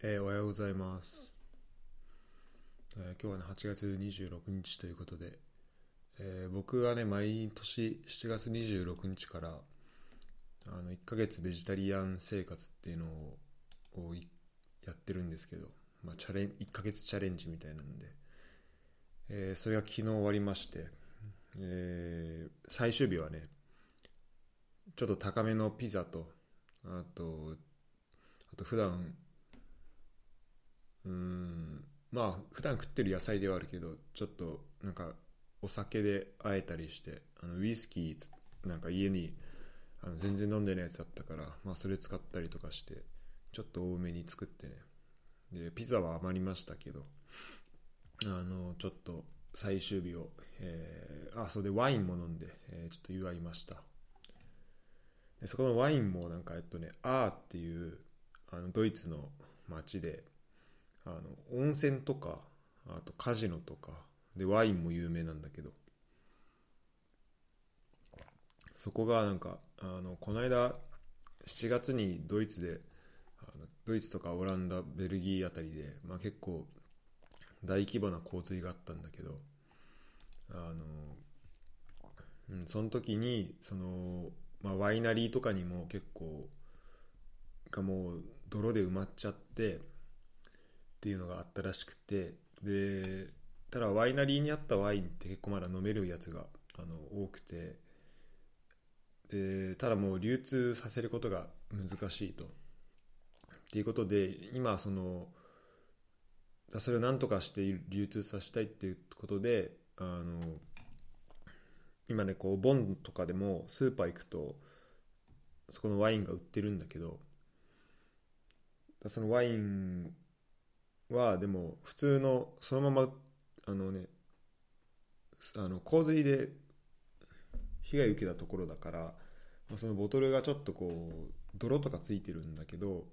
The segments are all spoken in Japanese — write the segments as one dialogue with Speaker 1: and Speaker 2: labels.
Speaker 1: えー、おはようございます、えー、今日はね8月26日ということで、えー、僕はね毎年7月26日からあの1ヶ月ベジタリアン生活っていうのをやってるんですけど、まあ、チャレン1ヶ月チャレンジみたいなんで、えそれが昨日終わりまして、え最終日はねちょっと高めのピザとあとあと普段うん。まあ普段食ってる野菜ではあるけどちょっとなんかお酒であえたりしてあのウイスキーなんか家にあの全然飲んでないやつだったから、まあ、それ使ったりとかしてちょっと多めに作ってね。でピザは余りましたけどあのちょっと最終日を、えー、あそれでワインも飲んで、えー、ちょっと祝いました。でそこのワインもなんかえっとねアーっていうあのドイツの町であの温泉とかあとカジノとかでワインも有名なんだけど。そこがなんかあのこの間7月にドイツであのドイツとかオランダベルギーあたりで、まあ、結構大規模な洪水があったんだけどあの、うん、その時にその、まあ、ワイナリーとかにも結構がもう泥で埋まっちゃってっていうのがあったらしくてでただワイナリーにあったワインって結構まだ飲めるやつがあの多くてでただもう流通させることが難しいと。っていうことで今そのそれを何とかして流通させたいっていうことであの今ねこうボンとかでもスーパー行くとそこのワインが売ってるんだけどそのワインはでも普通のそのままあのねあの洪水で被害受けたところだから、まあ、そのボトルがちょっとこう泥とかついてるんだけど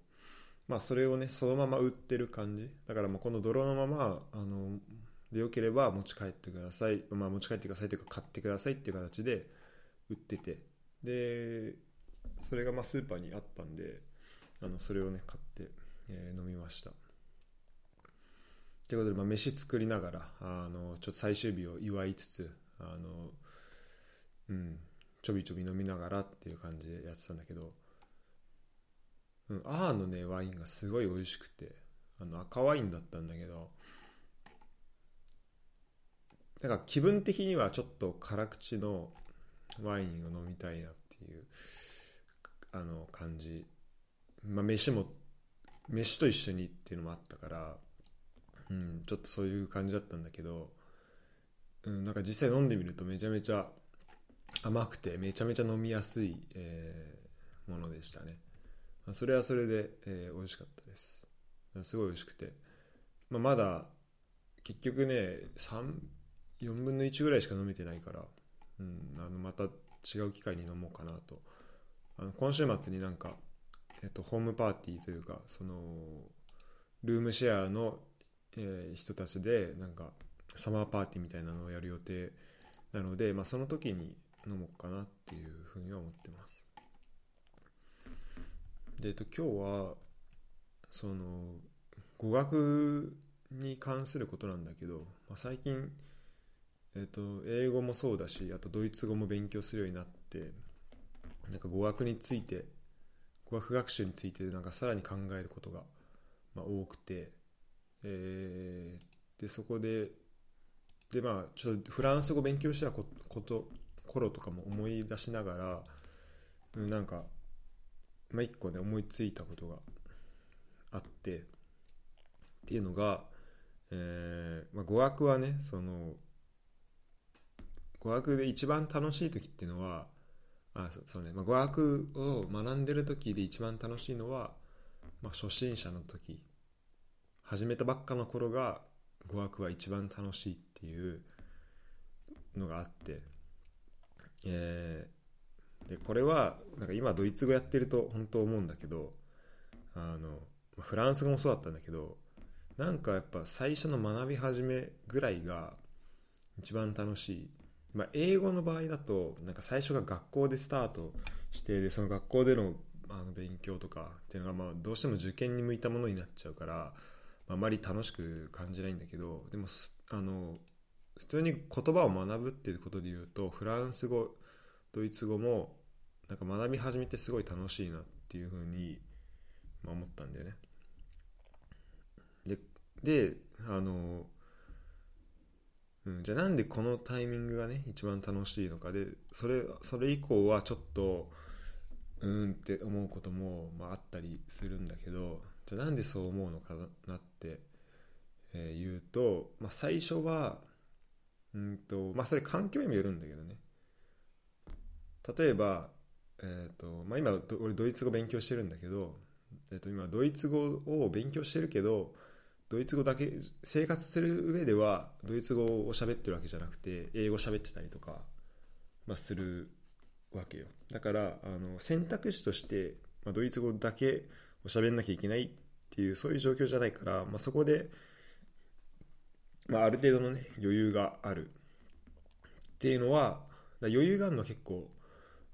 Speaker 1: まあそれをねそのまま売ってる感じ。だからもうこの泥のままあのでよければ持ち帰ってください、まあ、持ち帰ってくださいというか買ってくださいっていう形で売ってて。でそれがまあスーパーにあったんであのそれをね買って、えー、飲みました。ということで、まあ、飯作りながらあのちょっと最終日を祝いつつあの、うん、ちょびちょび飲みながらっていう感じでやってたんだけど、うん、アーのねワインがすごい美味しくてあの赤ワインだったんだけどなんか気分的にはちょっと辛口のワインを飲みたいなっていうあの感じ。まあ飯も飯と一緒にっていうのもあったからうん、ちょっとそういう感じだったんだけど、うん、なんか実際飲んでみるとめちゃめちゃ甘くてめちゃめちゃ飲みやすい、えー、ものでしたね、ま、それはそれで、えー、美味しかったです。すごい美味しくて、まあ、まだ結局ね34分の1ぐらいしか飲めてないから、うん、あのまた違う機会に飲もうかなと。あの今週末になんか、えっと、ホームパーティーというかそのルームシェアのえー、人たちでなんかサマーパーティーみたいなのをやる予定なので、まあ、その時に飲もうかなっていうふうには思ってます。で、えっと、今日はその語学に関することなんだけど、まあ、最近、えっと、英語もそうだしあとドイツ語も勉強するようになってなんか語学について語学学習についてなんかさらに考えることが、まあ、多くてえー、でそこででまあちょっとフランス語勉強したこと頃とかも思い出しながら、うん、なんか、まあ、一個ね思いついたことがあってっていうのが、えーまあ、語学はねその語学で一番楽しい時っていうのはあそうね、まあ、語学を学んでる時で一番楽しいのは、まあ、初心者の時始めたばっかの頃が語学は一番楽しいっていうのがあって、えー、でこれはなんか今ドイツ語やってると本当思うんだけどあのフランス語もそうだったんだけどなんかやっぱ最初の学び始めぐらいが一番楽しい、まあ、英語の場合だとなんか最初が学校でスタートしてでその学校でのあの勉強とかっていうのがまあどうしても受験に向いたものになっちゃうから、あ、まり楽しく感じないんだけどでもあの普通に言葉を学ぶっていうことで言うとフランス語ドイツ語もなんか学び始めてすごい楽しいなっていうふうに、まあ、思ったんだよね。でであの、うん、じゃあなんでこのタイミングがね一番楽しいのかでそれそれ以降はちょっとうんって思うことも、まあ、あったりするんだけどじゃあなんでそう思うのかなって、え、言うと、まあ、最初はうんとまあそれ環境にもよるんだけどね。例えば、えーとまあ、今俺ドイツ語勉強してるんだけど、えー、と今ドイツ語を勉強してるけどドイツ語だけ生活する上ではドイツ語を喋ってるわけじゃなくて英語喋ってたりとか、まあ、するわけよ。だからあの選択肢として、まあ、ドイツ語だけを喋んなきゃいけないっていうそういう状況じゃないから、まあ、そこでまあ、ある程度のね余裕がある。っていうのは余裕があるのは結構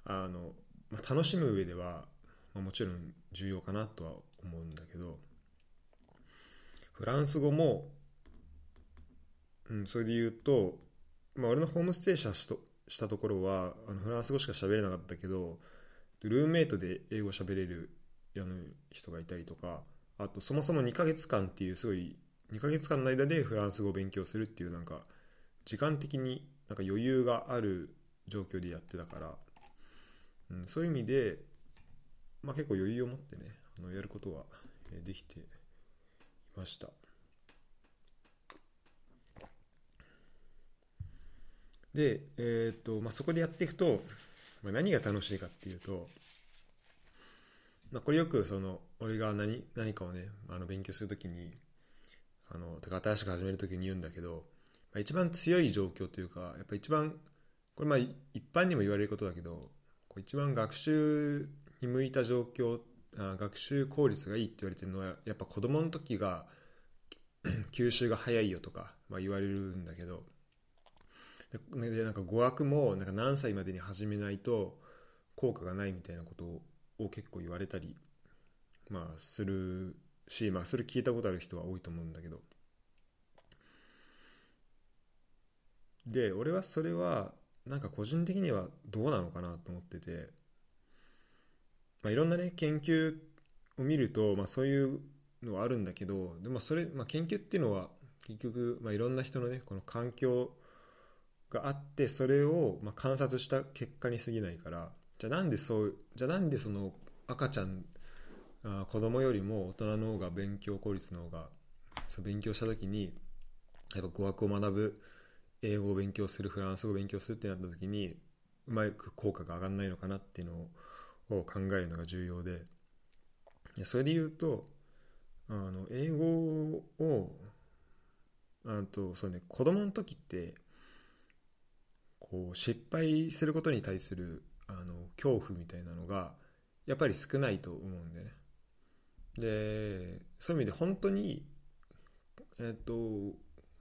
Speaker 1: あの、まあ、楽しむ上では、まあ、もちろん重要かなとは思うんだけどフランス語も、うん、それで言うと、まあ、俺のホームステイしたしたところはあのフランス語しか喋れなかったけどルームメイトで英語喋れるあの人がいたりとかあとそもそも2ヶ月間っていうすごい2ヶ月間の間でフランス語を勉強するっていうなんか時間的になんか余裕がある状況でやってたから、うん、そういう意味で、まあ、結構余裕を持ってねあのやることはできていました。で、えーとまあ、そこでやっていくと、まあ、何が楽しいかっていうと、まあ、これよくその俺が何何かをねあの勉強するときにあのか新しく始める時に言うんだけど、まあ、一番強い状況というかやっぱ一番これまあ一般にも言われることだけどこう一番学習に向いた状況あ学習効率がいいって言われてるのはやっぱ子供の時が 吸収が早いよとか、まあ、言われるんだけどででなんか語学もなんか何歳までに始めないと効果がないみたいなことを結構言われたり、まあ、するし、まあ、それ聞いたことある人は多いと思うんだけど。で俺はそれはなんか個人的にはどうなのかなと思ってて、まあ、いろんなね研究を見ると、まあ、そういうのはあるんだけどでもそれ、まあ、研究っていうのは結局、まあ、いろんな人のねこの環境があってそれをまあ観察した結果に過ぎないから。じゃあなんでそうじゃあなんでその赤ちゃんあ子供よりも大人の方が勉強効率の方がそう勉強した時にやっぱ語学を学ぶ英語を勉強するフランス語を勉強するってなった時にうまく効果が上がらないのかなっていうのを考えるのが重要でそれで言うとあの英語をあとそうね子供の時ってこう失敗することに対するあの恐怖みたいなのがやっぱり少ないと思うんだよね。でそういう意味で本当にえっ、と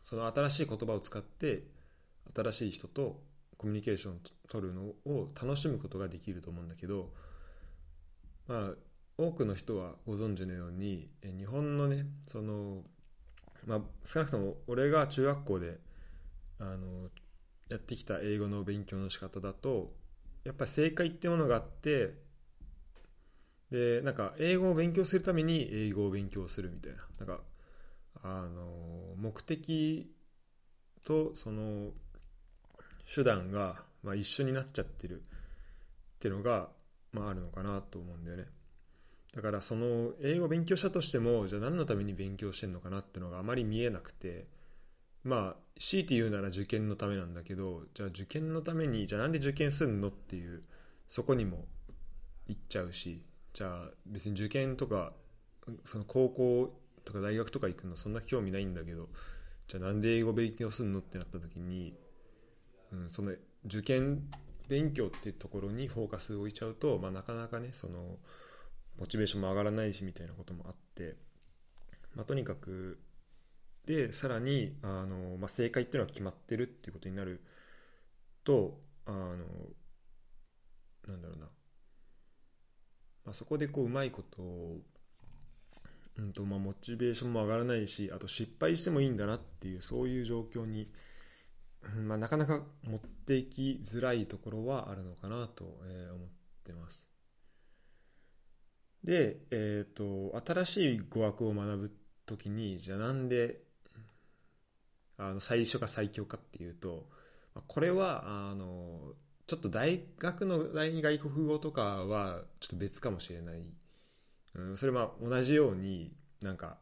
Speaker 1: その新しい言葉を使って新しい人とコミュニケーションを取るのを楽しむことができると思うんだけどまあ多くの人はご存知のように日本のねそのまあ少なくとも俺が中学校であのやってきた英語の勉強の仕方だとやっぱり正解っていうものがあってでなんか英語を勉強するために英語を勉強するみたいな。なんかあの目的とその手段が、まあ、一緒になっちゃってる。っていうのが、まあ、あるのかなと思うんだよね。だからその英語を勉強したとしてもじゃあ何のために勉強してんのかなっていうのがあまり見えなくて。まあ強いて言うなら受験のためなんだけどじゃあ受験のためにじゃあなんで受験すんのっていうそこにも行っちゃうし。じゃあ別に受験とかその高校とか大学とか行くのそんな興味ないんだけどじゃあなんで英語勉強するのってなった時に、うん、その受験勉強っていうところにフォーカスを置いちゃうと、まあ、なかなかねそのモチベーションも上がらないしみたいなこともあって、まあ、とにかくでさらにあの、まあ、正解っていうのは決まってるっていうことになるとあのなんだろうなまあ、そこでこううまいことを、うんとまあ、モチベーションも上がらないしあと失敗してもいいんだなっていうそういう状況に、まあ、なかなか持っていきづらいところはあるのかなと、え、思ってます。で、えーと、新しい語学を学ぶ時にじゃあなんであの最初が最強かっていうとこれはあのちょっと大学の第二外国語とかはちょっと別かもしれない、うん、それは同じようになんか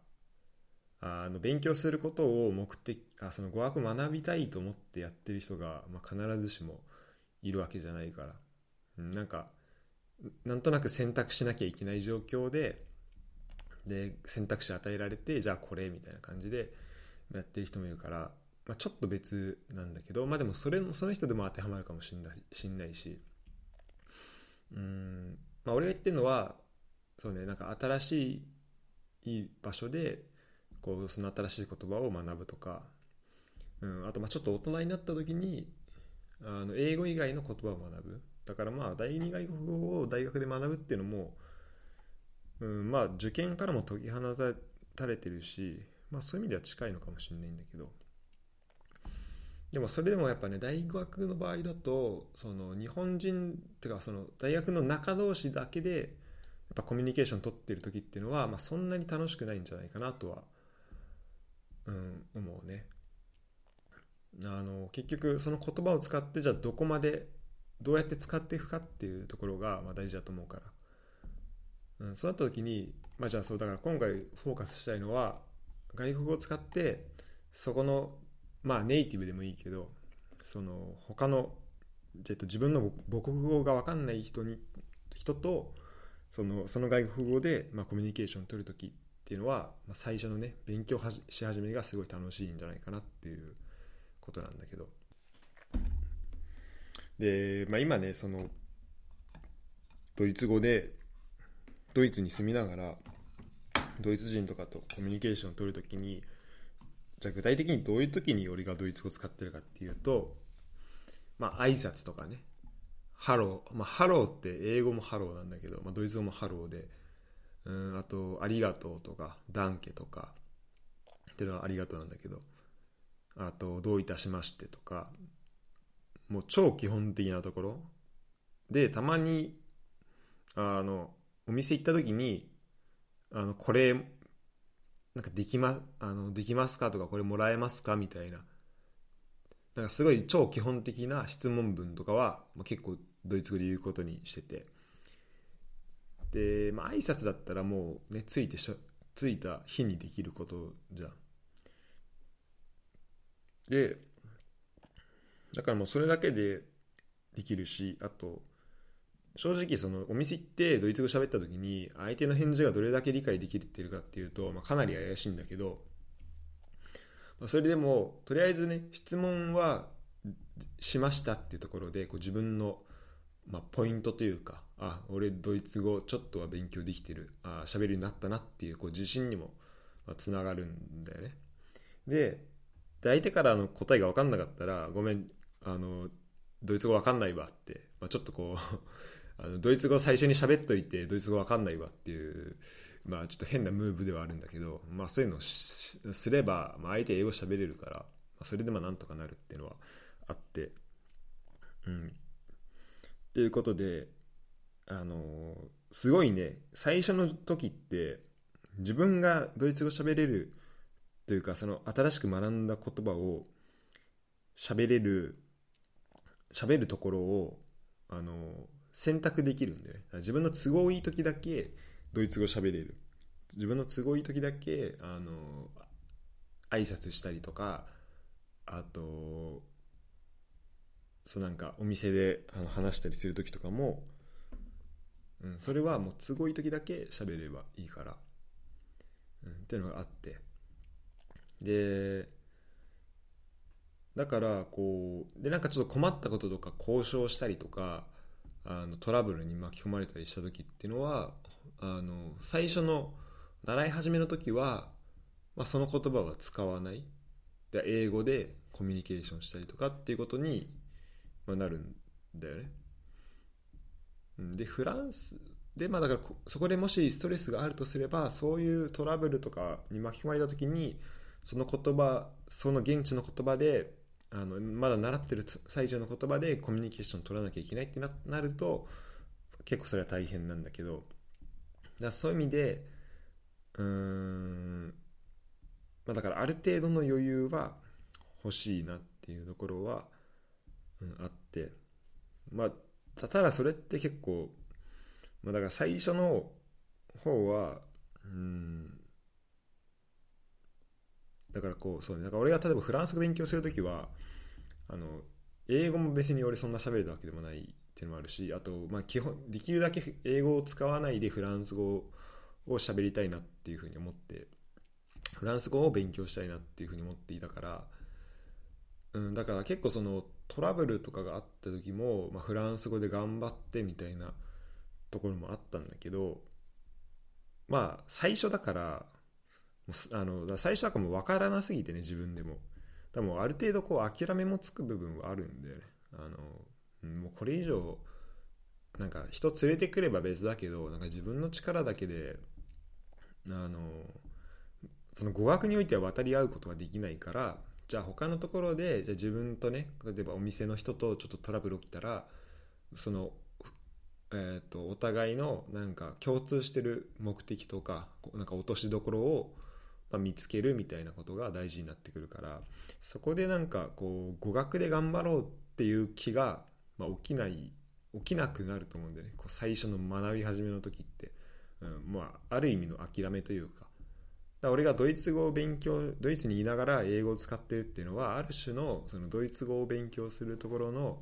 Speaker 1: あの勉強することを目的あその語学学びたいと思ってやってる人が、まあ、必ずしもいるわけじゃないから、うん、なんかなんとなく選択しなきゃいけない状況でで選択肢与えられてじゃあこれみたいな感じでやってる人もいるから、まあ、ちょっと別なんだけどまあでもそれその人でも当てはまるかもしんないしんないし。うん、まあ、俺が言ってるのはそうねなんか新しい場所でこうその新しい言葉を学ぶとか、うん、あとまあちょっと大人になった時にあの英語以外の言葉を学ぶ。だからまあ第二外国語を大学で学ぶっていうのも、うん、まあ受験からも解き放たれてるし、まあ、そういう意味では近いのかもしれないんだけど。でもそれでもやっぱね大学の場合だとその日本人っていうかその大学の中同士だけでやっぱコミュニケーション取ってる時っていうのは、まあ、そんなに楽しくないんじゃないかなとは、うん、思うね。あの結局その言葉を使ってじゃあどこまでどうやって使っていくかっていうところがまあ大事だと思うから、うん、そうなった時に、まあ、じゃあそうだから今回フォーカスしたいのは外国語を使ってそこのまあネイティブでもいいけどその他の、えっと、自分の母国語が分かんない人に人とそのその外国語で、まあ、コミュニケーションを取る時っていうのは、まあ、最初のね勉強し始めがすごい楽しいんじゃないかなっていうことなんだけど。で、まあ、今ねそのドイツ語でドイツに住みながらドイツ人とかとコミュニケーションを取るときにじゃあ具体的にどういう時に俺がドイツ語使ってるかっていうとまあ挨拶とかね。 Hallo、まあ、ハローって英語もハローなんだけど、まあ、ドイツ語もハローで。うんあとありがとうとか Danke とか。っていうのはありがとうなんだけど。あとどういたしましてとか。もう超基本的なところ。でたまにあのお店行った時にあのこれなんかできまあのできますかとかこれもらえますかみたいな。なんかすごい超基本的な質問文とかは、まあ、結構ドイツ語で言うことにしてて。で、まあ挨拶だったらもうねついてしょついた日にできることじゃん。でだからもうそれだけでできるしあと正直そのお店行ってドイツ語喋った時に相手の返事がどれだけ理解できてるかっていうと、まあ、かなり怪しいんだけど、まあ、それでもとりあえずね質問はしましたっていうところでこう自分の、まあ、ポイントというかあ俺ドイツ語ちょっとは勉強できてるあ喋るようになったなっていうこう自信にもつながるんだよね。で相手からの答えが分かんなかったらごめんあのドイツ語わかんないわって、まあ、ちょっとこうあのドイツ語最初に喋っといてドイツ語わかんないわっていう、まあ、ちょっと変なムーブではあるんだけど、まあ、そういうのをすれば、まあ、相手英語喋れるから、まあ、それでまあなんとかなるっていうのはあって。うん。っていうことであのすごいね最初の時って自分がドイツ語喋れるというかその新しく学んだ言葉を喋れる喋るところをあの選択できるんでね。自分の都合いい時だけドイツ語喋れる。自分の都合いい時だけあの挨拶したりとかあとそうなんかお店であの話したりする時とかも、うん、それはもう都合いい時だけ喋ればいいから、うん、っていうのがあって。でだからこうでなんかちょっと困ったこととか交渉したりとかあのトラブルに巻き込まれたりした時っていうのはあの最初の習い始めの時は、まあ、その言葉は使わないで英語でコミュニケーションしたりとかっていうことに、まあ、なるんだよね。でフランスでまあだからそこでもしストレスがあるとすればそういうトラブルとかに巻き込まれた時にその言葉その現地の言葉であのまだ習ってる最中の言葉でコミュニケーション取らなきゃいけないってななると結構それは大変なんだけどだそういう意味でうーん、まあ、だからある程度の余裕は欲しいなっていうところは、うん、あってまあただそれって結構、まあ、だから最初の方はうんだからこうそうね。だから俺が例えばフランス語勉強するときはあの英語も別に俺そんな喋れたわけでもないっていうのもあるしあと、まあ、基本できるだけ英語を使わないでフランス語を喋りたいなっていうふうに思ってフランス語を勉強したいなっていうふうに思っていたから、うん、だから結構そのトラブルとかがあった時も、まあ、フランス語で頑張ってみたいなところもあったんだけどまあ最初だからあの最初はもう分からなすぎてね自分でも。多分ある程度こう諦めもつく部分はあるんで、ね、あのもうこれ以上なんか人連れてくれば別だけどなんか自分の力だけであのその語学においては渡り合うことができないからじゃあ他のところでじゃあ自分とね例えばお店の人とちょっとトラブル起きたらそのえーと、とお互いのなんか共通してる目的とかなんか落としどころをま、見つけるみたいなことが大事になってくるからそこでなんかこう語学で頑張ろうっていう気が、まあ、起きない起きなくなると思うんだよね。こう最初の学び始めの時って、うんまあ、ある意味の諦めというか。だ俺がドイツ語を勉強ドイツにいながら英語を使ってるっていうのはある種のそのドイツ語を勉強するところの、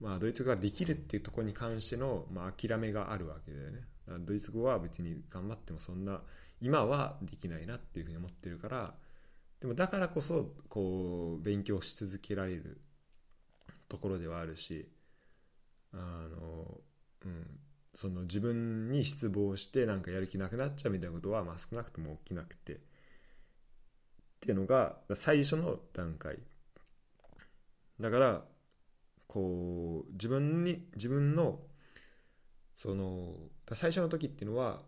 Speaker 1: まあ、ドイツ語ができるっていうところに関しての、まあ、諦めがあるわけだよね。ドイツ語は別に頑張ってもそんな今はできないなっていうふうに思ってるからでもだからこそこう勉強し続けられるところではあるしあの、うん、その自分に失望してなんかやる気なくなっちゃうみたいなことは、まあ、少なくとも起きなくてっていうのが最初の段階。だからこう自分に自分のその最初の時っていうのは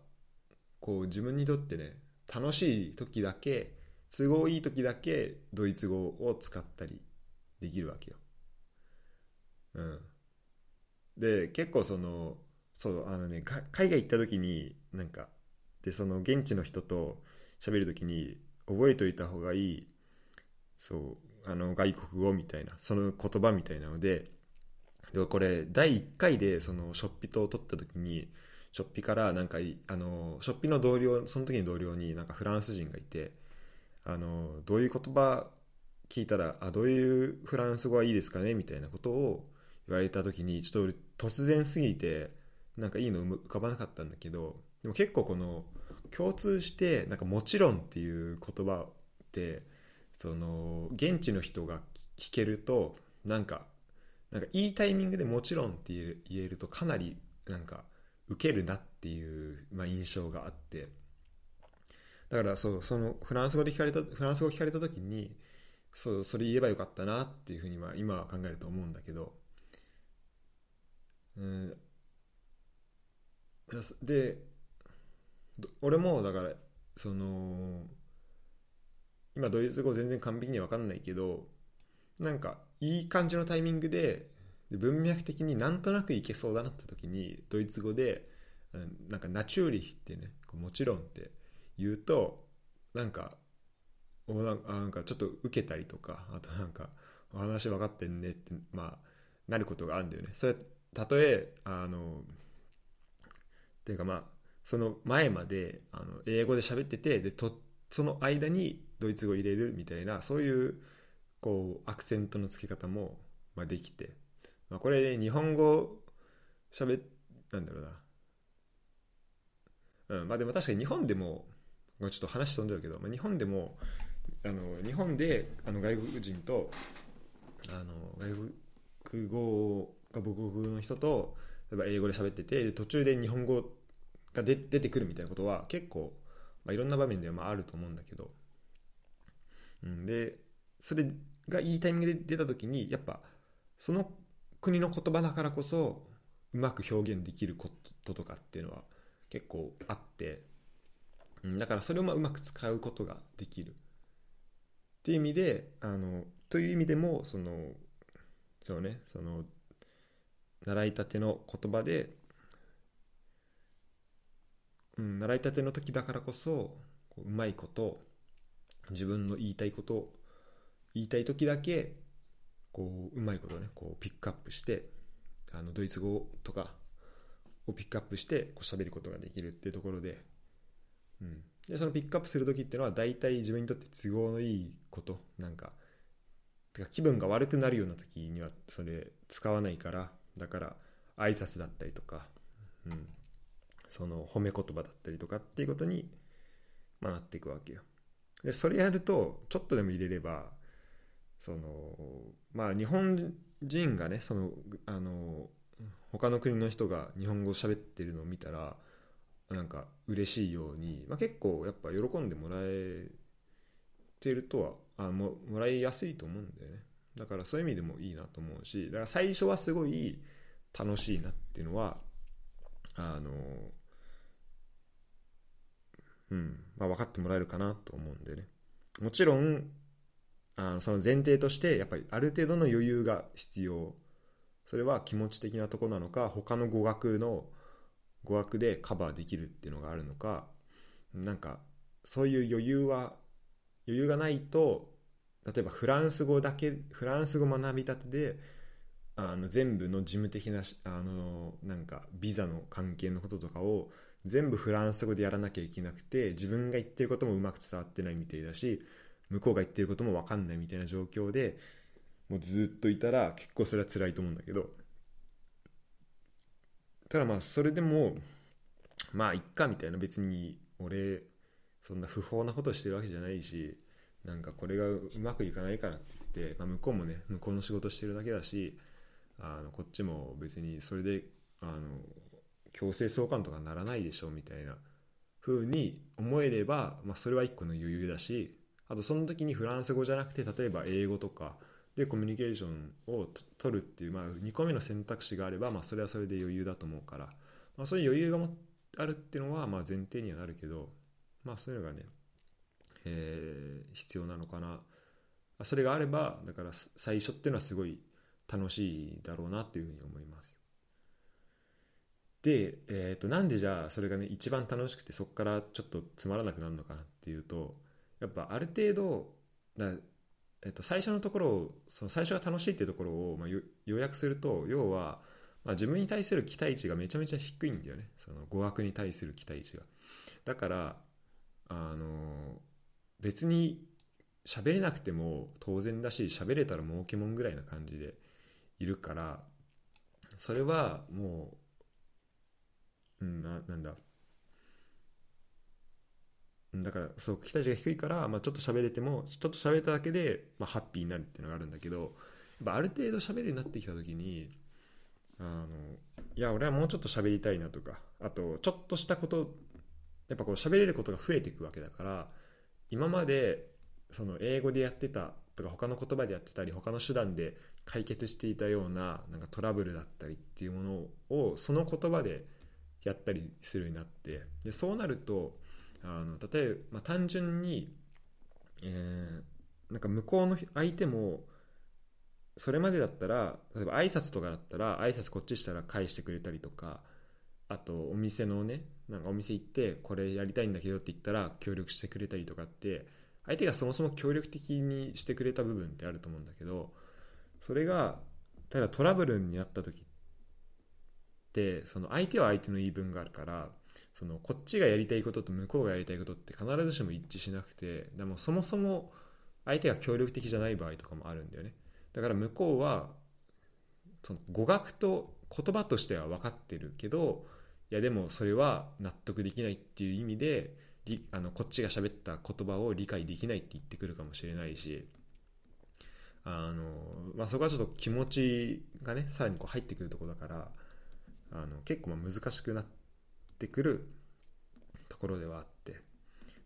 Speaker 1: こう自分にとってね楽しい時だけ都合いい時だけドイツ語を使ったりできるわけよ。うん。で結構そのそうあのね海外行った時になんかでその現地の人と喋る時に覚えといた方がいいそうあの外国語みたいなその言葉みたいなのででこれ第1回でそのショッピと取った時にショッピからなんかあのショッピの同僚その時の同僚になんかフランス人がいてあのどういう言葉聞いたらあどういうフランス語はいいですかねみたいなことを言われた時にちょっと突然すぎてなんかいいの浮かばなかったんだけどでも結構この共通してなんかもちろんっていう言葉ってその現地の人が聞けるとなんかなんかいいタイミングでもちろんって言えるとかなりなんか受けるなっていう、まあ、印象があって。だからそうそのフランス語で聞かれたフランス語聞かれた時にそうそれ言えばよかったなっていうふうにまあ今は考えると思うんだけど、うん、で俺もだからその今ドイツ語全然完璧に分かんないけどなんかいい感じのタイミングでで文脈的になんとなくいけそうだなって時にドイツ語でなんかナチューリヒってねもちろんって言うとなんかおなんかちょっと受けたりとかあとなんかお話分かってんねってまあなることがあるんだよね。それたとえあのっていうかまあその前まであの英語で喋っててでとその間にドイツ語入れるみたいなそういうこうアクセントの付け方も、まあ、できて。まあ、これ、日本語喋なんだろうな。うん、まあでも確かに日本でも、ちょっと話飛んでるけど、まあ、日本でも、あの日本であの外国人とあの外国語が母国の人と例えば英語で喋ってて途中で日本語が出てくるみたいなことは結構、まあ、いろんな場面ではまああると思うんだけど、うん、でそれがいいタイミングで出た時にやっぱその国の言葉だからこそうまく表現できることとかっていうのは結構あって。だからそれをまあうまく使うことができる。っていう意味であのという意味でもそのそうねその習いたての言葉で、うん、習いたての時だからこそうまいこと自分の言いたいこと言いたい時だけこううまいことねこうピックアップしてあのドイツ語とかをピックアップしてこう喋ることができるっていうところで,、うん、でそのピックアップする時っていうのは大体自分にとって都合のいいことなんかてか気分が悪くなるような時にはそれ使わないからだから挨拶だったりとか、うん、その褒め言葉だったりとかっていうことに、まあ、なっていくわけよ。でそれやるとちょっとでも入れればそのまあ日本人がねそのあの他の国の人が日本語喋ってるのを見たらなんか嬉しいように、まあ、結構やっぱ喜んでもらえてるとはあももらいやすいと思うんだよね。だからそういう意味でもいいなと思うしだから最初はすごい楽しいなっていうのはあのうんまあ分かってもらえるかなと思うんでね。もちろんあのその前提としてやっぱりある程度の余裕が必要。それは気持ち的なとこなのか他の語学の語学でカバーできるっていうのがあるのか。なんかそういう余裕は余裕がないと例えばフランス語だけフランス語学びたてであの全部の事務的なあのなんかビザの関係のこととかを全部フランス語でやらなきゃいけなくて自分が言ってることもうまく伝わってないみたいだし向こうが言ってることも分かんないみたいな状況でもうずっといたら結構それは辛いと思うんだけど。ただまあそれでもまあいっかみたいな。別に俺そんな不法なことしてるわけじゃないしなんかこれがうまくいかないからって言って、まあ、向こうもね向こうの仕事してるだけだしあのこっちも別にそれであの強制送還とかならないでしょみたいな風に思えれば、まあ、それは一個の余裕だしあとその時にフランス語じゃなくて例えば英語とかでコミュニケーションを取るっていう、まあ、2個目の選択肢があれば、まあ、それはそれで余裕だと思うから、まあ、そういう余裕があるっていうのはまあ前提にはなるけど、まあ、そういうのがね、えー、必要なのかな。それがあればだから最初っていうのはすごい楽しいだろうなっていうふうに思います。で、えー、となんでじゃあそれがね一番楽しくてそこからちょっとつまらなくなるのかなっていうとやっぱある程度だ、えっと、最初のところをその最初が楽しいっていうところを、まあ、予約すると要は、まあ、自分に対する期待値がめちゃめちゃ低いんだよね。その語学に対する期待値が。だからあの別に喋れなくても当然だし喋れたら儲けもんぐらいな感じでいるからそれはもう、うん、ななんだだからそう期待値が低いから、まあ、ちょっと喋れてもちょっと喋れただけで、まあ、ハッピーになるっていうのがあるんだけどやっぱある程度喋るようになってきた時にあのいや俺はもうちょっと喋りたいなとかあとちょっとしたことやっぱこう喋れることが増えていくわけだから今までその英語でやってたとか他の言葉でやってたり他の手段で解決していたようななんかトラブルだったりっていうものをその言葉でやったりするようになってでそうなるとあの例えば、まあ、単純に、えー、なんか向こうの相手もそれまでだったら例えば挨拶とかだったら挨拶こっちしたら返してくれたりとかあとお店のねなんかお店行ってこれやりたいんだけどって言ったら協力してくれたりとかって相手がそもそも協力的にしてくれた部分ってあると思うんだけどそれが例えばトラブルになった時ってその相手は相手の言い分があるからそのこっちがやりたいことと向こうがやりたいことって必ずしも一致しなくてでもそもそも相手が協力的じゃない場合とかもあるんだよね。だから向こうはその語学と言葉としては分かってるけどいやでもそれは納得できないっていう意味であのこっちが喋った言葉を理解できないって言ってくるかもしれないしあの、まあ、そこはちょっと気持ちがねさらにこう入ってくるところだからあの結構まあ難しくなっててくるところではあって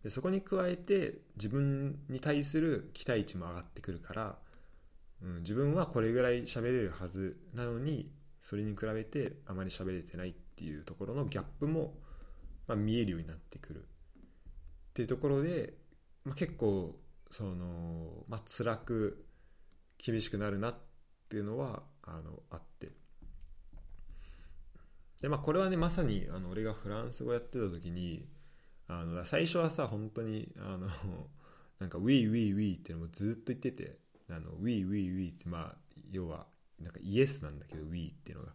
Speaker 1: でそこに加えて自分に対する期待値も上がってくるから、うん、自分はこれぐらい喋れるはずなのにそれに比べてあまり喋れてないっていうところのギャップも、まあ、見えるようになってくる。っていうところで、まあ、結構その、まあ辛く厳しくなるなっていうのはあのあって。でまあこれはねまさにあの俺がフランス語やってた時にあの最初はさ本当にあの なんかウィーウィーウィーってのもずっと言っててあのウィーウィーウィーってまあ要はなんかイエスなんだけどウィーっていうのが、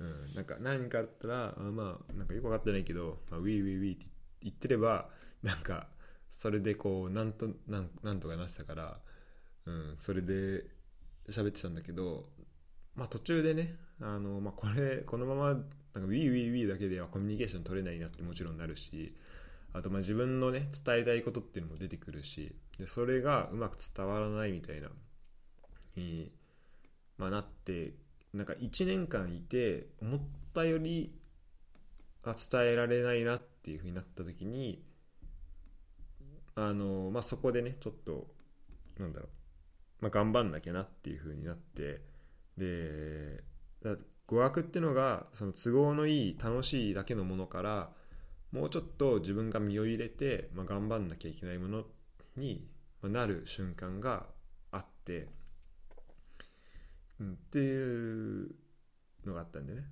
Speaker 1: うん、なんか何かあったらあまあなんかよく分かってないけど、まあ、ウィーウィーウィーって言ってればなんかそれでこうなんとなんなんとかなってたから、うん、それで喋ってたんだけどまあ途中でねあの、まあ、これこのままなんかウィーウィーウィーだけではコミュニケーション取れないなってもちろんなるしあとまあ自分のね伝えたいことっていうのも出てくるしでそれがうまく伝わらないみたいなに、まあ、なってなんか1年間いて思ったよりあ伝えられないなっていうふうになった時にあの、まあ、そこでねちょっとなんだろう、まあ、頑張んなきゃなっていうふうになってで語学っていうのがその都合のいい楽しいだけのものからもうちょっと自分が身を入れて、まあ、頑張んなきゃいけないものになる瞬間があって、うん、っていうのがあったんでね。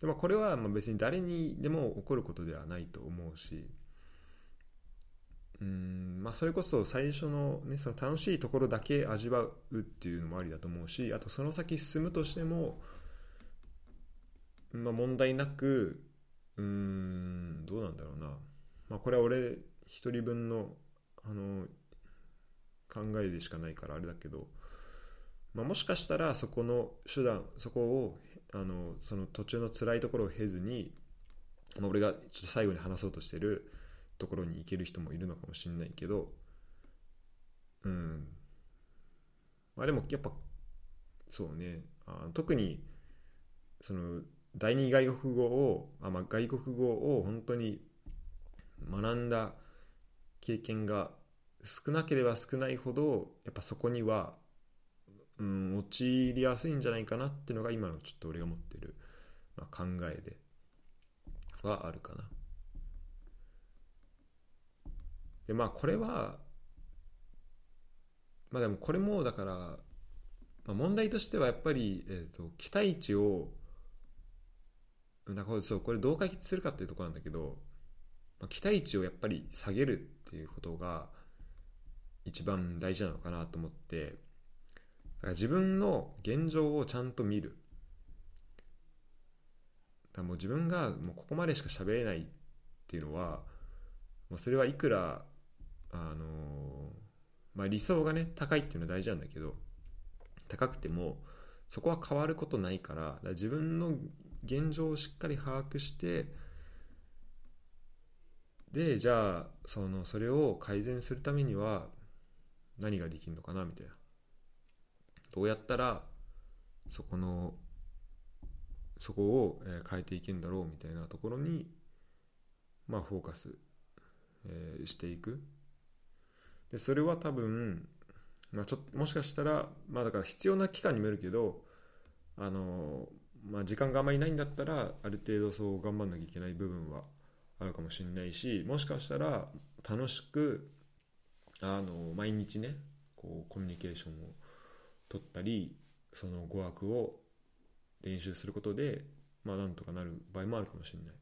Speaker 1: でもこれはまあ別に誰にでも起こることではないと思うしうんまあそれこそ最初の,、ね、その楽しいところだけ味わうっていうのもありだと思うしあとその先進むとしても、まあ、問題なくうーんどうなんだろうな、まあ、これは俺一人分のあの考えでしかないからあれだけど、まあ、もしかしたらそこの手段そこをあのその途中の辛いところを経ずに、まあ、俺がちょっと最後に話そうとしてるところに行ける人もいるのかもしれないけど。うん。まあでもやっぱそうね。あ特にその第二外国語をあ、まあ、外国語を本当に学んだ経験が少なければ少ないほどやっぱそこには、うん、陥りやすいんじゃないかなっていうのが今のちょっと俺が持ってる、まあ、考えではあるかな。でまあこれはまあでもこれもだから、まあ、問題としてはやっぱり、えーと、期待値をだからそうこれどう解決するかっていうとこなんだけど、まあ、期待値をやっぱり下げるっていうことが一番大事なのかなと思ってだから自分の現状をちゃんと見る。だもう自分がもうここまでしか喋れないっていうのはもうそれはいくらあのまあ、理想がね高いっていうのは大事なんだけど高くてもそこは変わることないからから自分の現状をしっかり把握してでじゃあそのそれを改善するためには何ができるのかなみたいな。どうやったらそこのそこを変えていけるんだろうみたいなところにまあフォーカス、えー、していく。でそれは多分、まあ、ちょもしかしたらまあだから必要な期間にもよるけどあのまあ時間があまりないんだったらある程度そう頑張んなきゃいけない部分はあるかもしれないしもしかしたら楽しくあの毎日ねこうコミュニケーションを取ったりその語学を練習することでまあなんとかなる場合もあるかもしれない。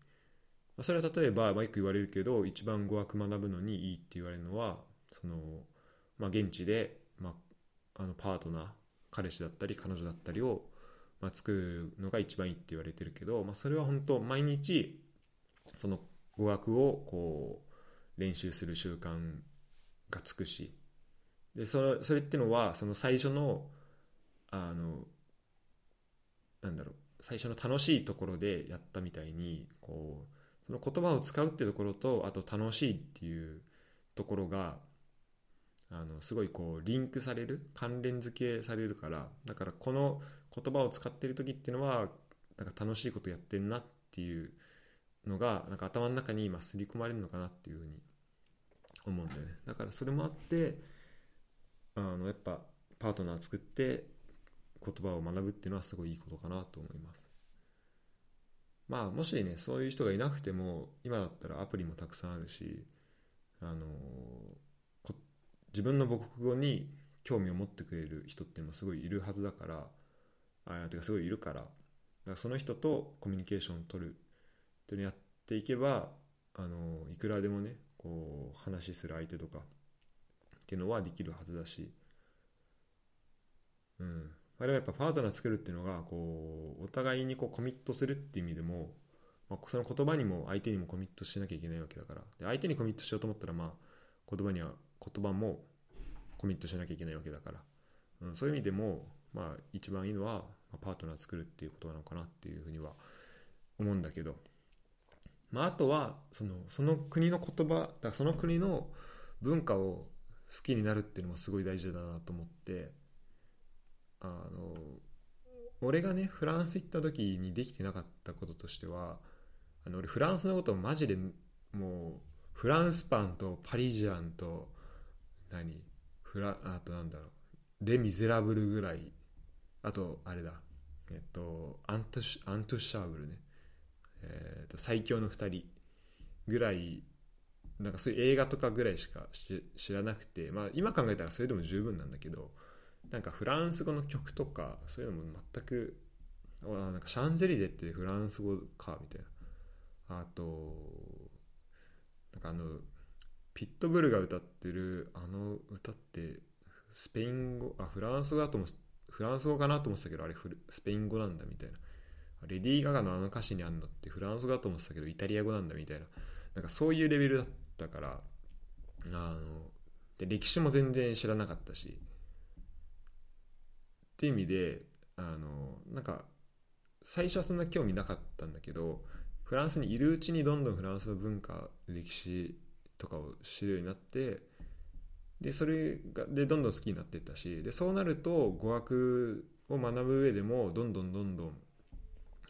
Speaker 1: まあそれは例えば、まあ、よく言われるけど一番語学学ぶのにいいって言われるのはその、まあ、現地で、まあ、あのパートナー彼氏だったり彼女だったりを、まあ、作るのが一番いいって言われてるけど、まあ、それは本当毎日その語学をこう練習する習慣がつくしでそれそれってのはその最初のあのなんだろう最初の楽しいところでやったみたいにこうその言葉を使うってところとあと楽しいっていうところがあのすごいこうリンクされる関連付けされるからだからこの言葉を使ってる時っていうのはなんか楽しいことやってんなっていうのがなんか頭の中に今刷り込まれるのかなっていうふうに思うんだよね。だからそれもあってあのやっぱパートナー作って言葉を学ぶっていうのはすごいいいことかなと思います。まあもしねそういう人がいなくても今だったらアプリもたくさんあるしあの自分の母国語に興味を持ってくれる人っていうのもすごいいるはずだからあてかすごいいるから。だからその人とコミュニケーションを取るっていうのをやっていけばあのいくらでもねこう話する相手とかっていうのはできるはずだし。うん。あれはやっぱパートナー作るっていうのがこうお互いにこうコミットするっていう意味でも、まあ、その言葉にも相手にもコミットしなきゃいけないわけだから。で相手にコミットしようと思ったらまあ言葉には言葉もコミットしなきゃいけないわけだから、うん、そういう意味でもまあ一番いいのは、パートナー作るっていうことなのかなっていうふうには思うんだけど、まあ、あとはそのその国の言葉だその国の文化を好きになるっていうのもすごい大事だなと思って。あの俺がねフランス行った時にできてなかったこととしてはあの俺フランスのことをマジでもうフランスパンとパリジャンと何フラあとなんだろうレ・ミゼラブルぐらいあとあれだ。えっとアントシアントシャーブルね、えー、と最強の2人ぐらいなんかそういう映画とかぐらいしか知らなくて、まあ、今考えたらそれでも十分なんだけどなんかフランス語の曲とかそういうのも全くあなんかシャンゼリゼってフランス語かみたいな。あとなんかあのピットブルが歌ってるあの歌ってスペイン語あフランス語だと思ってフランス語かなと思ってたけどあれスペイン語なんだみたいな。レディー・ガガのあの歌詞にあんのってフランス語だと思ってたけどイタリア語なんだみたいな。なんかそういうレベルだったからあので歴史も全然知らなかったし。っていう意味であのなんか最初はそんな興味なかったんだけどフランスにいるうちにどんどんフランスの文化歴史とかを知るようになってでそれがでどんどん好きになっていったしでそうなると語学を学ぶ上でもどんどんどんどん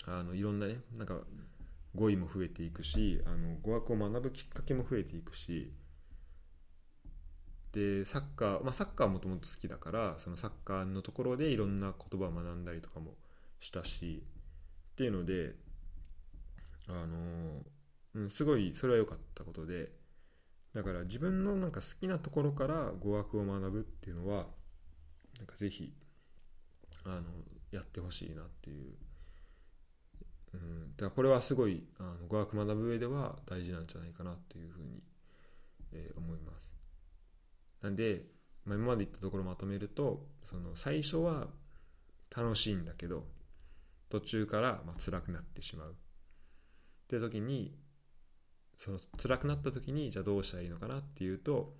Speaker 1: あのいろんなねなんか語彙も増えていくしあの語学を学ぶきっかけも増えていくしでサッカー、まあ、サッカーはもともと好きだからそのサッカーのところでいろんな言葉を学んだりとかもしたしっていうのであの、うん、すごいそれは良かったことでだから自分のなんか好きなところから語学を学ぶっていうのはなんかぜひあのやってほしいなっていう、うん、だからこれはすごいあの語学学ぶ上では大事なんじゃないかなっていうふうに、えー、思います。なんで、まあ、今まで言ったところまとめるとその最初は楽しいんだけど途中からまあ辛くなってしまう。って時にその辛くなった時にじゃあどうしたらいいのかなっていうと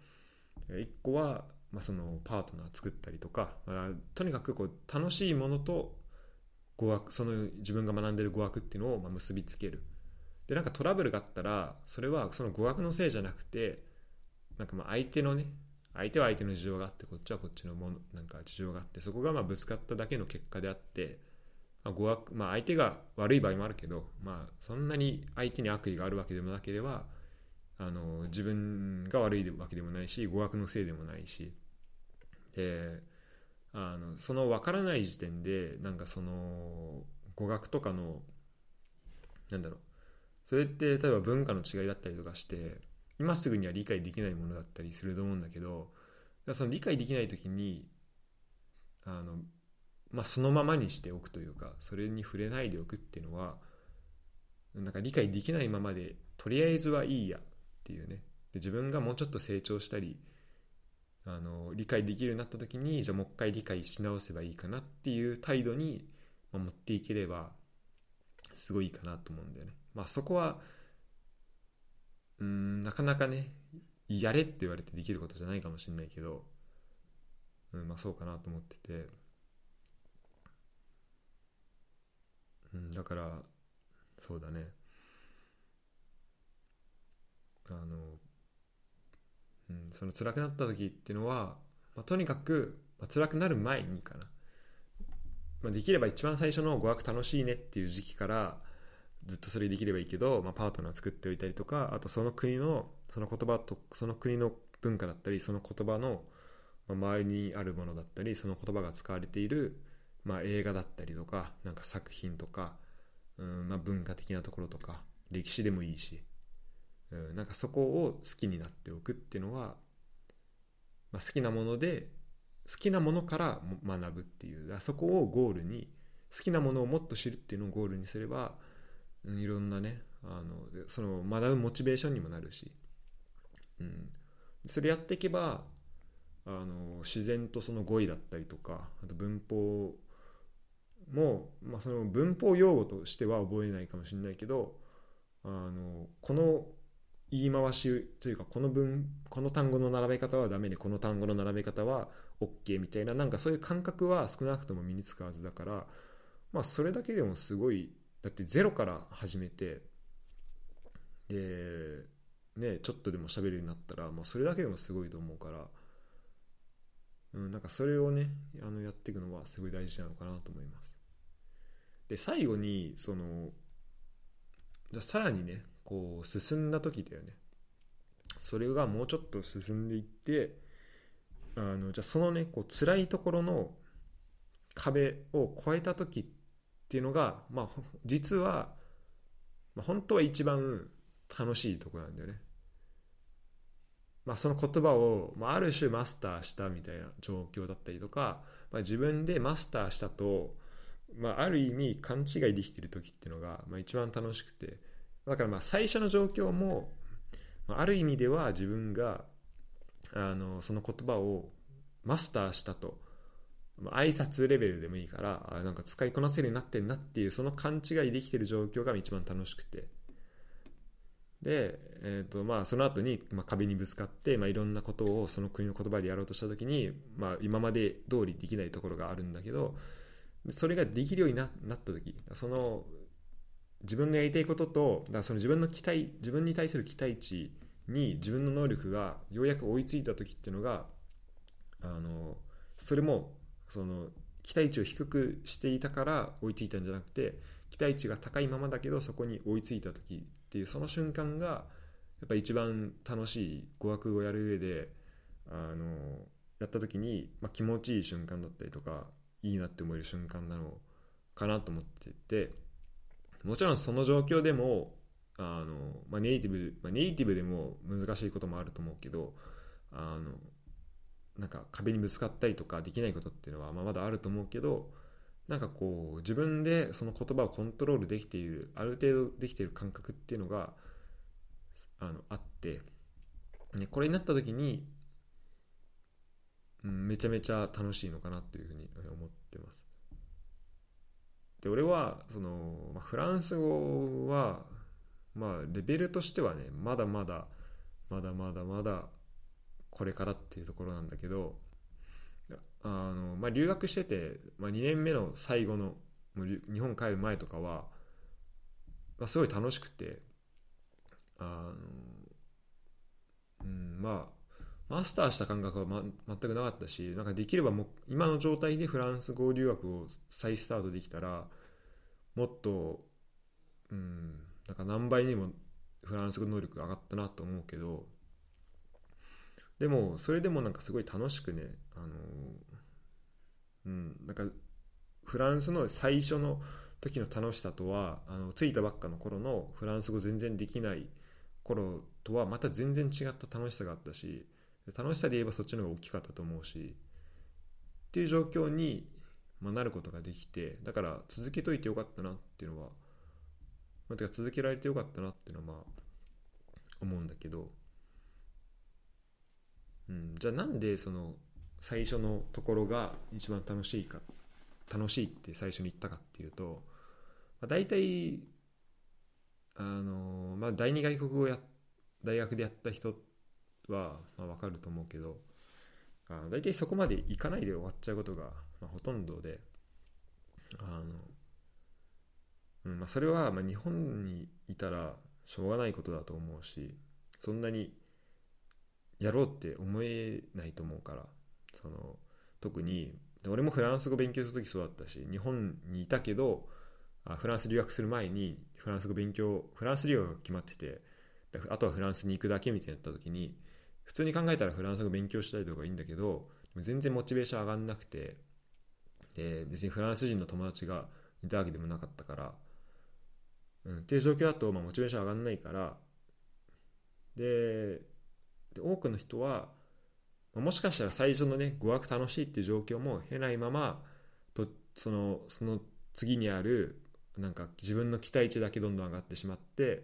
Speaker 1: 1個は、まあ、そのパートナー作ったりとか、まあ、とにかくこう楽しいものと語学その自分が学んでる語学っていうのをま結びつける。でなんかトラブルがあったらそれはその語学のせいじゃなくてなんかま相手のね相手は相手の事情があってこっちはこっちのものなんか事情があってそこがまぶつかっただけの結果であって、まあ、語学まあ相手が悪い場合もあるけど、まあ、そんなに相手に悪意があるわけでもなければあの自分が悪いわけでもないし語学のせいでもないし。であのその分からない時点でなんかその語学とかのなんだろう。それって例えば文化の違いだったりとかして今すぐには理解できないものだったりすると思うんだけどその理解できない時にあの、まあ、そのままにしておくというかそれに触れないでおくっていうのはなんか理解できないままでとりあえずはいいやっていうねで自分がもうちょっと成長したりあの理解できるようになった時にじゃあもう一回理解し直せばいいかなっていう態度に持っていければすごいいいかなと思うんだよね。まあそこはうんなかなかねやれって言われてできることじゃないかもしれないけど、うんまあ、そうかなと思ってて、うん、だからそうだね。あの、うん、その辛くなった時っていうのは、まあ、とにかく、まあ、辛くなる前にかな、まあ、できれば一番最初の語学楽しいねっていう時期からずっとそれできればいいけど、まあ、パートナー作っておいたりとかあとその国のその言葉とその国の文化だったりその言葉の周りにあるものだったりその言葉が使われているまあ、映画だったりとかなんか作品とか、うんまあ、文化的なところとか歴史でもいいし、うん、なんかそこを好きになっておくっていうのは、まあ、好きなもので好きなものから学ぶっていうそこをゴールに好きなものをもっと知るっていうのをゴールにすれば、うん、いろんなねあのその学ぶモチベーションにもなるし、うん、それやっていけばあの自然とその語彙だったりとかあと文法も、まあ、その文法用語としては覚えないかもしれないけどあのこの言い回しというかこの文この単語の並べ方はダメでこの単語の並べ方は OK みたいななんかそういう感覚は少なくとも身につくはずだからまあそれだけでもすごいだってゼロから始めてでねちょっとでも喋るようになったらもうそれだけでもすごいと思うから、うん、なんかそれをねあのやっていくのはすごい大事なのかなと思います。で最後にそのじゃさらにねこう進んだ時だよね。それがもうちょっと進んでいってあのじゃそのねこう辛いところの壁を越えた時っていうのがまあ実は、まあ、本当は一番楽しいとこなんだよね。まあその言葉を、まあ、ある種マスターしたみたいな状況だったりとか、まあ、自分でマスターしたと、まあ、ある意味勘違いできてる時っていうのが、まあ、一番楽しくて。だからまあ最初の状況も、まあ、ある意味では自分があのその言葉をマスターしたと、まあ、挨拶レベルでもいいからあなんか使いこなせるようになってんなっていうその勘違いできてる状況が一番楽しくて。で、えーとまあ、その後に、まあ、壁にぶつかって、まあ、いろんなことをその国の言葉でやろうとした時に、まあ、今まで通りできないところがあるんだけどそれができるようになった時その自分のやりたいこととだその自分の期待自分に対する期待値に自分の能力がようやく追いついた時っていうのがあのそれもその期待値を低くしていたから追いついたんじゃなくて期待値が高いままだけどそこに追いついた時っていうその瞬間がやっぱ一番楽しい語学をやる上であのやった時に、まあ、気持ちいい瞬間だったりとかいいなって思える瞬間なのかなと思っててもちろんその状況でもあの、まあ、ネイティブ、まあ、ネイティブでも難しいこともあると思うけどあのなんか壁にぶつかったりとかできないことっていうのは、まあ、まだあると思うけどなんかこう自分でその言葉をコントロールできているある程度できている感覚っていうのがあのあって、ね、これになった時に、うん、めちゃめちゃ楽しいのかなっていうふうに思ってます。で俺はその、まあ、フランス語はまあレベルとしてはねまだまだまだまだまだこれからっていうところなんだけどあの、まあ、留学してて、まあ、2年目の最後の日本帰る前とかは、まあ、すごい楽しくてあの、うん、まあマスターした感覚は、ま、全くなかったしなんかできればもう今の状態でフランス語留学を再スタートできたらもっと、うん、なんか何倍にもフランス語能力が上がったなと思うけどでもそれでもなんかすごい楽しくねあのうんなんかフランスの最初の時の楽しさとはあの着いたばっかの頃のフランス語全然できない頃とはまた全然違った楽しさがあったし楽しさで言えばそっちの方が大きかったと思うしっていう状況に、まあ、なることができてだから続けといてよかったなっていうのは、まあ、てか続けられてよかったなっていうのはまあ思うんだけど、うん、じゃあなんでその最初のところが一番楽しいか楽しいって最初に言ったかっていうと、まあ、大体あのまあ第二外国語や大学でやった人っては、まあ、分かると思うけどあ大体そこまでいかないで終わっちゃうことが、まあ、ほとんどであの、うんまあ、それはまあ日本にいたらしょうがないことだと思うしそんなにやろうって思えないと思うからその特に俺もフランス語勉強する時そうだったし日本にいたけどあフランス留学する前にフランス語勉強フランス留学が決まっててあとはフランスに行くだけみたいになった時に普通に考えたらフランス語勉強したりとかいいんだけど全然モチベーション上がんなくてで別にフランス人の友達がいたわけでもなかったから、うん、っていう状況だと、まあ、モチベーション上がんないからで多くの人はもしかしたら最初のね語学楽しいっていう状況も経ないままとそのその次にあるなんか自分の期待値だけどんどん上がってしまって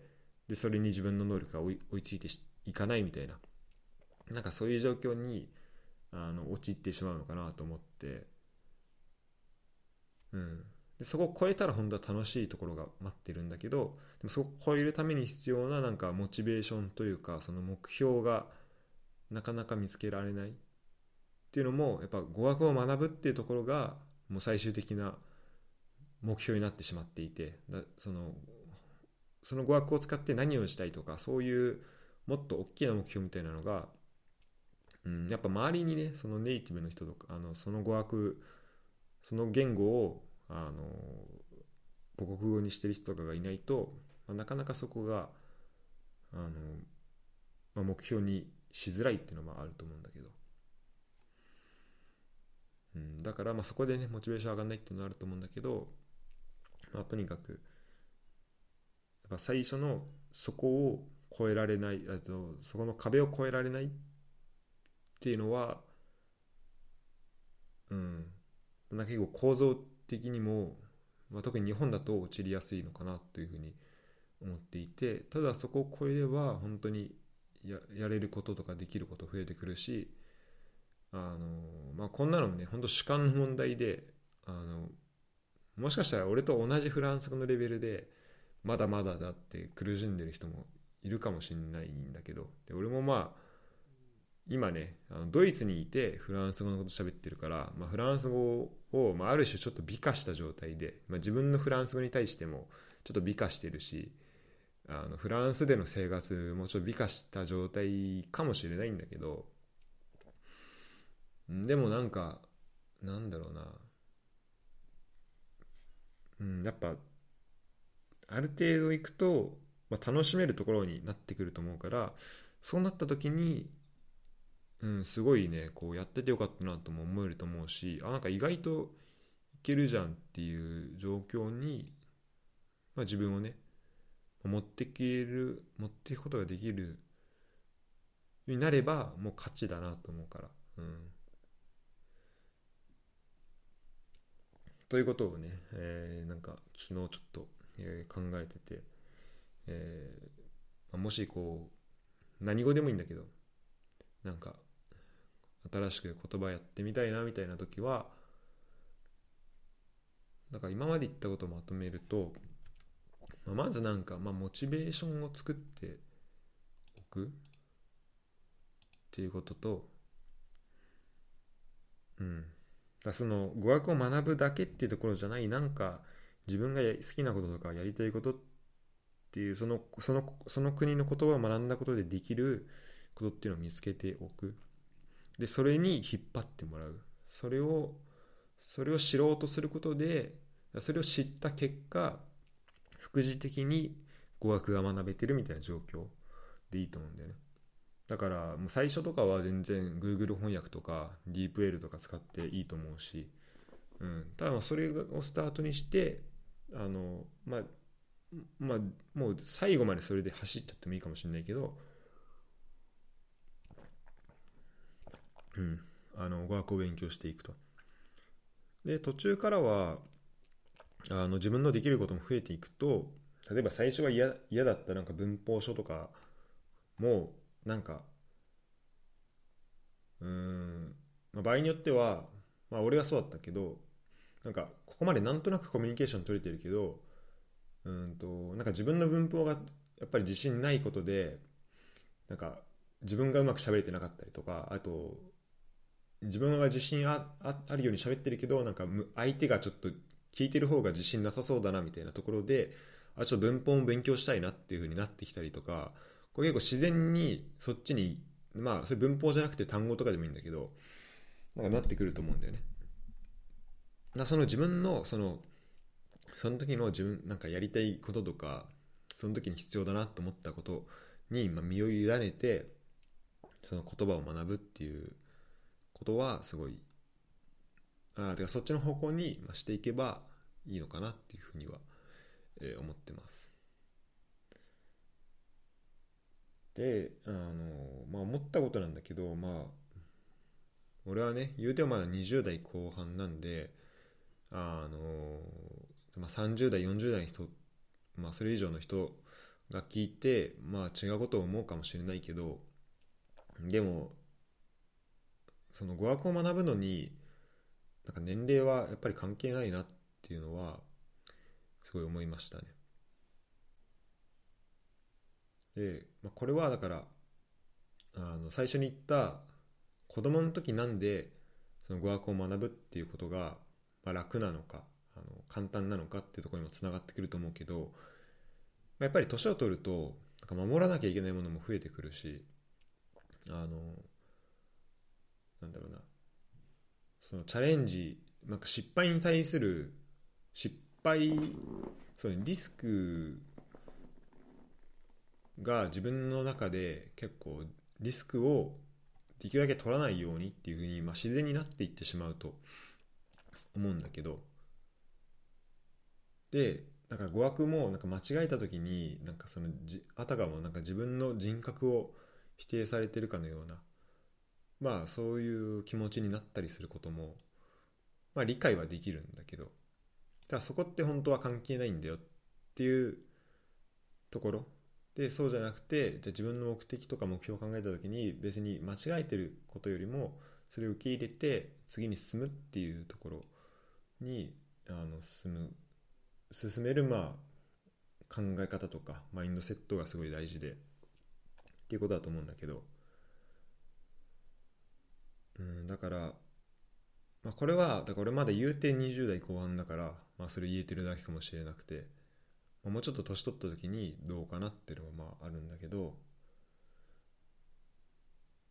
Speaker 1: でそれに自分の能力が追い追いついていかないみたいな。なんかそういう状況にあの陥ってしまうのかなと思って、うん、でそこを超えたら本当は楽しいところが待ってるんだけどでもそこを超えるために必要ななんかモチベーションというかその目標がなかなか見つけられない。っていうのもやっぱ語学を学ぶっていうところがもう最終的な目標になってしまっていて。だそのその語学を使って何をしたいとかそういうもっと大きな目標みたいなのがうん、やっぱ周りにねそのネイティブの人とかあのその語学その言語をあの母国語にしてる人とかがいないと、まあ、なかなかそこがあの、まあ、目標にしづらいっていうのもあると思うんだけど、うん、だからまあそこでねモチベーション上がんないっていうのはあると思うんだけど、まあ、とにかくやっぱ最初のそこを超えられないあとそこの壁を越えられないっっていうのはうん。なんか結構構造的にも、まあ、特に日本だと陥りやすいのかなというふうに思っていてただそこを超えれば本当にややれることとかできること増えてくるしあの、まあ、こんなのもね本当主観の問題であのもしかしたら俺と同じフランス語のレベルでまだまだだって苦しんでる人もいるかもしれないんだけどで俺もまあ今ねあのドイツにいてフランス語のこと喋ってるから、まあ、フランス語を、まあ、ある種ちょっと美化した状態で、まあ、自分のフランス語に対してもちょっと美化してるしあのフランスでの生活もちょっと美化した状態かもしれないんだけどでもなんかなんだろうな。うんやっぱある程度いくと、まあ、楽しめるところになってくると思うからそうなった時にうん、すごいねこうやっててよかったなとも思えると思うしあなんか意外といけるじゃんっていう状況に、まあ、自分をね持っていける持っていくことができるようになればもう勝ちだなと思うから。うんということをね、えー、なんか昨日ちょっと、えー、考えてて、えー、もしこう何語でもいいんだけどなんか新しく言葉やってみたいなみたいな時はだから今まで言ったことをまとめると、まあ、まずなんか、まあ、モチベーションを作っておくっていうこととうん。だその語学を学ぶだけっていうところじゃないなんか自分が好きなこととかやりたいことっていうそのそのその国の言葉を学んだことでできることっていうのを見つけておく。でそれに引っ張ってもらう。それをそれを知ろうとすることでそれを知った結果副次的に語学が学べてるみたいな状況でいいと思うんだよね。だからもう最初とかは全然 Google 翻訳とか DeepL とか使っていいと思うし、うん、ただそれをスタートにしてあのまあまあもう最後までそれで走っちゃってもいいかもしれないけどうん、あの語学を勉強していくと。で途中からはあの自分のできることも増えていくと例えば最初は嫌だったなんか文法書とかもなんかうん、まあ、場合によっては、まあ、俺はそうだったけどなんかここまでなんとなくコミュニケーション取れてるけどうんとなんか自分の文法がやっぱり自信ないことでなんか自分がうまく喋れてなかったりとかあと自分は自信ああるように喋ってるけどなんか相手がちょっと聞いてる方が自信なさそうだなみたいなところであちょっと文法も勉強したいなっていう風になってきたりとかこれ結構自然にそっちにまあそれ文法じゃなくて単語とかでもいいんだけどなんかなってくると思うんだよね。だその自分のそのその時の自分なんかやりたいこととかその時に必要だなと思ったことに、身を委ねてその言葉を学ぶっていうことはすごいあてかそっちの方向にしていけばいいのかなっていうふうには、え、思ってます。であのまあ思ったことなんだけどまあ俺はね言うてもまだ20代後半なんであの、まあ、30代40代の人、まあ、それ以上の人が聞いてまあ違うことを思うかもしれないけどでもその語学を学ぶのになんか年齢はやっぱり関係ないなっていうのはすごい思いましたね。で、まあ、これはだからあの最初に言った子供の時なんでその語学を学ぶっていうことが、まあ、楽なのかあの簡単なのかっていうところにもつながってくると思うけど、まあ、やっぱり年を取るとなんか守らなきゃいけないものも増えてくるしあのなんだろうな。そのチャレンジなんか失敗に対する失敗そのリスクが自分の中で結構リスクをできるだけ取らないようにっていうふうに、まあ、自然になっていってしまうと思うんだけど。でなんか語学もなんか間違えた時になんかそのじあたかもなんか自分の人格を否定されてるかのようなまあそういう気持ちになったりすることもまあ理解はできるんだけどだそこって本当は関係ないんだよっていうところ。でそうじゃなくてじゃ自分の目的とか目標を考えた時に別に間違えてることよりもそれを受け入れて次に進むっていうところにあの進む進めるまあ考え方とかマインドセットがすごい大事でっていうことだと思うんだけど。うんだから、まあ、これはだから俺まだ言うて20代後半だから、まあ、それ言えてるだけかもしれなくてもうちょっと年取った時にどうかなっていうのはまああるんだけど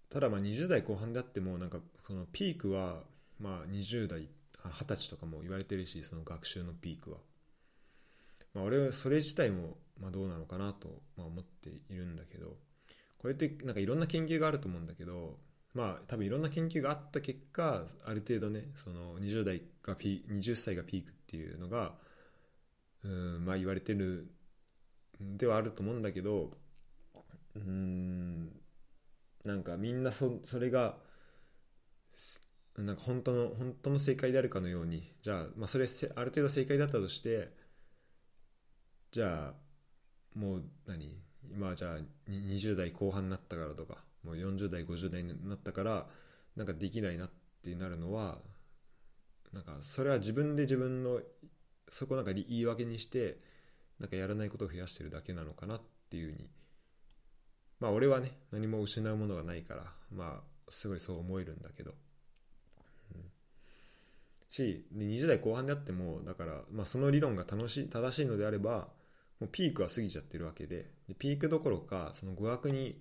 Speaker 1: ただまあ20代後半であってもなんかそのピークはまあ20代20歳とかも言われてるしその学習のピークは、まあ、俺はそれ自体もまあどうなのかなとまあ思っているんだけどこれってなんかいろんな研究があると思うんだけどまあ多分いろんな研究があった結果ある程度ねその20代がピ20歳がピークっていうのがうんまあ言われてるではあると思うんだけどうんなんかみんなそそれがなんか本当の本当の正解であるかのようにじゃあ,、まあそれある程度正解だったとしてじゃあもう何？今じゃあ20代後半になったからとかもう40代50代になったからなんかできないなってなるのはなんかそれは自分で自分のそこなんか言い訳にしてなんかやらないことを増やしてるだけなのかなっていうふうに。まあ俺はね何も失うものがないからまあすごいそう思えるんだけど、うん、し20代後半であってもだから、まあ、その理論が楽しい正しいのであればもうピークは過ぎちゃってるわけで。でピークどころかその語学に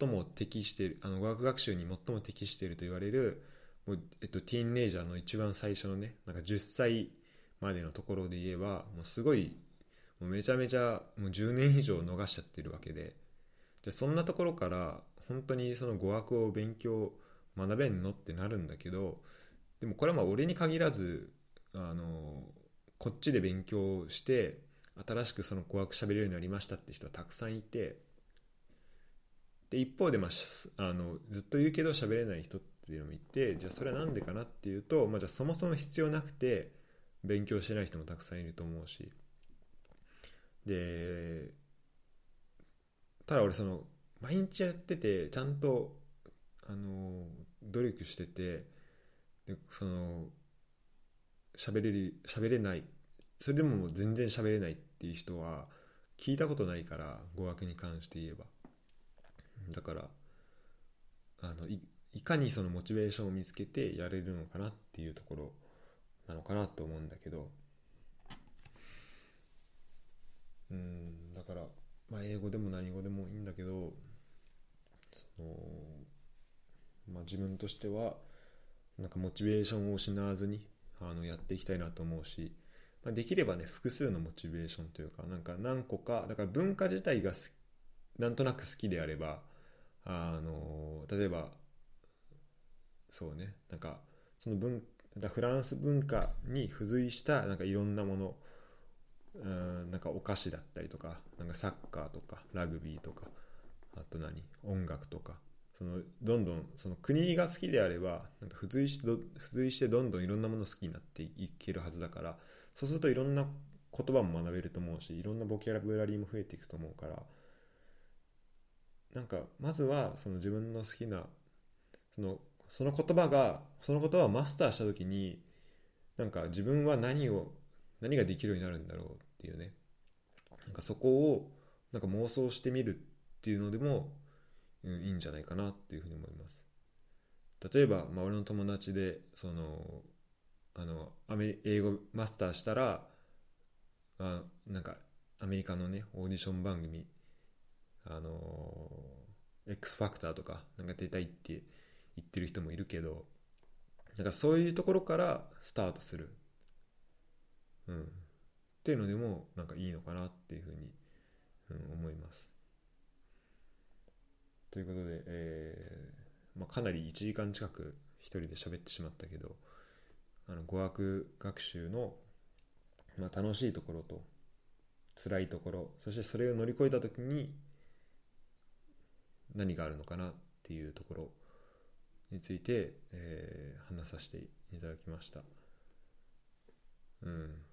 Speaker 1: 最も適しているあの語学学習に最も適していると言われるもう、えっと、ティーンネイジャーの一番最初のねなんか10歳までのところで言えばもうすごいもうめちゃめちゃもう10年以上逃しちゃってるわけで。じゃそんなところから本当にその語学を勉強学べんのってなるんだけどでもこれはまあ俺に限らずあのこっちで勉強して新しくその語学喋れるようになりましたって人はたくさんいてで一方で、まあ、あのずっと言うけど喋れない人っていうのもいてじゃあそれは何でかなっていうと、まあ、じゃあそもそも必要なくて勉強してない人もたくさんいると思うし。でただ俺その毎日やっててちゃんとあの努力しててでその喋れる喋れないそれでも全然喋れないっていう人は聞いたことないから語学に関して言えば。だからあのいいかにそのモチベーションを見つけてやれるのかなっていうところなのかなと思うんだけど。うんだから、まあ、英語でも何語でもいいんだけどその、まあ、自分としてはなんかモチベーションを失わずにあのやっていきたいなと思うし、まあ、できればね複数のモチベーションというかなんか何個かだから文化自体が好なんとなく好きであればあの例えばそうねなんかその文フランス文化に付随したなんかいろんなものうんなんかお菓子だったりとかなんかサッカーとかラグビーとかあと何音楽とかそのどんどんその国が好きであればなんか付随して付随してどんどんいろんなもの好きになっていけるはずだからそうするといろんな言葉も学べると思うしいろんなボキャブラリーも増えていくと思うからなんかまずはその自分の好きなそのその言葉がその言葉をマスターした時になんか自分は何を何ができるようになるんだろうっていうね。なんかそこをなんか妄想してみるっていうのでも、うん、いいんじゃないかなっていうふうに思います。例えば、まあ、俺の友達でそのあのアメ英語マスターしたらあなんかアメリカのねオーディション番組あの X ファクターとかなんか出たいって言ってる人もいるけどなんかそういうところからスタートする、うん、っていうのでもなんかいいのかなっていうふうに、うん、思います。ということで、えーまあ、かなり1時間近く一人で喋ってしまったけどあの語学学習の、まあ、楽しいところと辛いところそしてそれを乗り越えた時に何があるのかなっていうところについて、えー、話させていただきました。うん。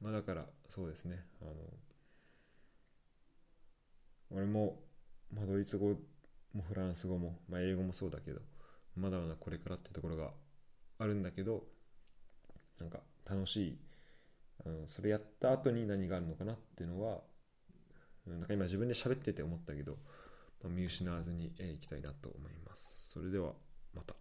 Speaker 1: まあだからそうですねあの俺も、まあ、ドイツ語もフランス語も、まあ、英語もそうだけどまだまだこれからってところがあるんだけどなんか楽しいあのそれやった後に何があるのかなっていうのはなんか今自分で喋ってて思ったけど、まあ、見失わずにいきたいなと思います。それではまた。